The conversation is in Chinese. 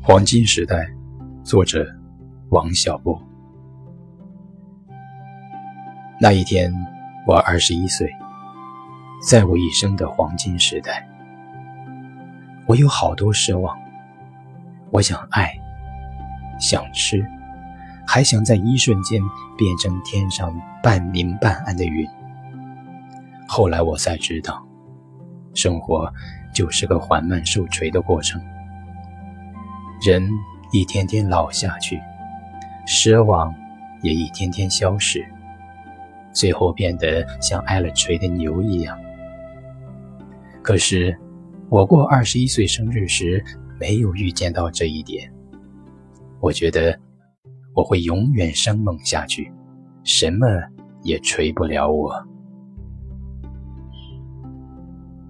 黄金时代，作者王小波。那一天，我二十一岁，在我一生的黄金时代，我有好多奢望。我想爱，想吃，还想在一瞬间变成天上半明半暗的云。后来我才知道，生活就是个缓慢受锤的过程。人一天天老下去，奢望也一天天消逝，最后变得像挨了锤的牛一样。可是，我过二十一岁生日时没有预见到这一点。我觉得我会永远生猛下去，什么也锤不了我。